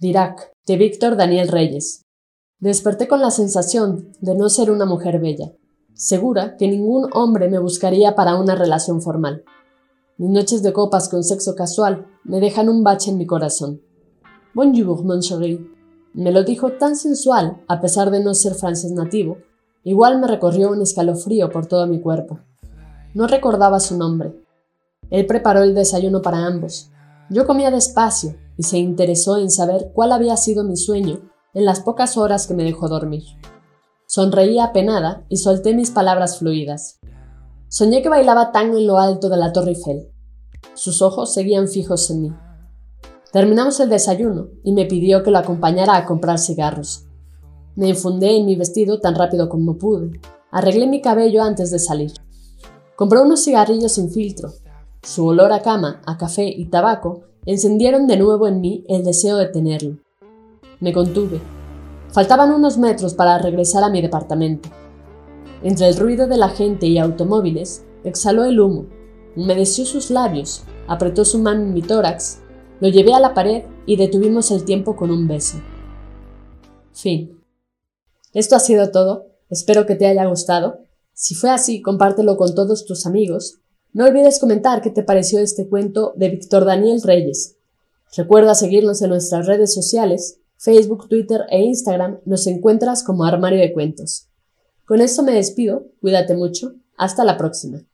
Dirac, de Víctor Daniel Reyes. Desperté con la sensación de no ser una mujer bella, segura que ningún hombre me buscaría para una relación formal. Mis noches de copas con sexo casual me dejan un bache en mi corazón. Bonjour, mon chéri. Me lo dijo tan sensual, a pesar de no ser francés nativo, igual me recorrió un escalofrío por todo mi cuerpo. No recordaba su nombre. Él preparó el desayuno para ambos. Yo comía despacio, y se interesó en saber cuál había sido mi sueño en las pocas horas que me dejó dormir. Sonreí apenada y solté mis palabras fluidas. Soñé que bailaba tan en lo alto de la Torre Eiffel. Sus ojos seguían fijos en mí. Terminamos el desayuno y me pidió que lo acompañara a comprar cigarros. Me infundé en mi vestido tan rápido como pude. Arreglé mi cabello antes de salir. Compré unos cigarrillos sin filtro. Su olor a cama, a café y tabaco encendieron de nuevo en mí el deseo de tenerlo. Me contuve. Faltaban unos metros para regresar a mi departamento. Entre el ruido de la gente y automóviles, exhaló el humo, humedeció sus labios, apretó su mano en mi tórax, lo llevé a la pared y detuvimos el tiempo con un beso. Fin. Esto ha sido todo. Espero que te haya gustado. Si fue así, compártelo con todos tus amigos no olvides comentar qué te pareció este cuento de Víctor Daniel Reyes. Recuerda seguirnos en nuestras redes sociales, Facebook, Twitter e Instagram, nos encuentras como Armario de Cuentos. Con esto me despido, cuídate mucho, hasta la próxima.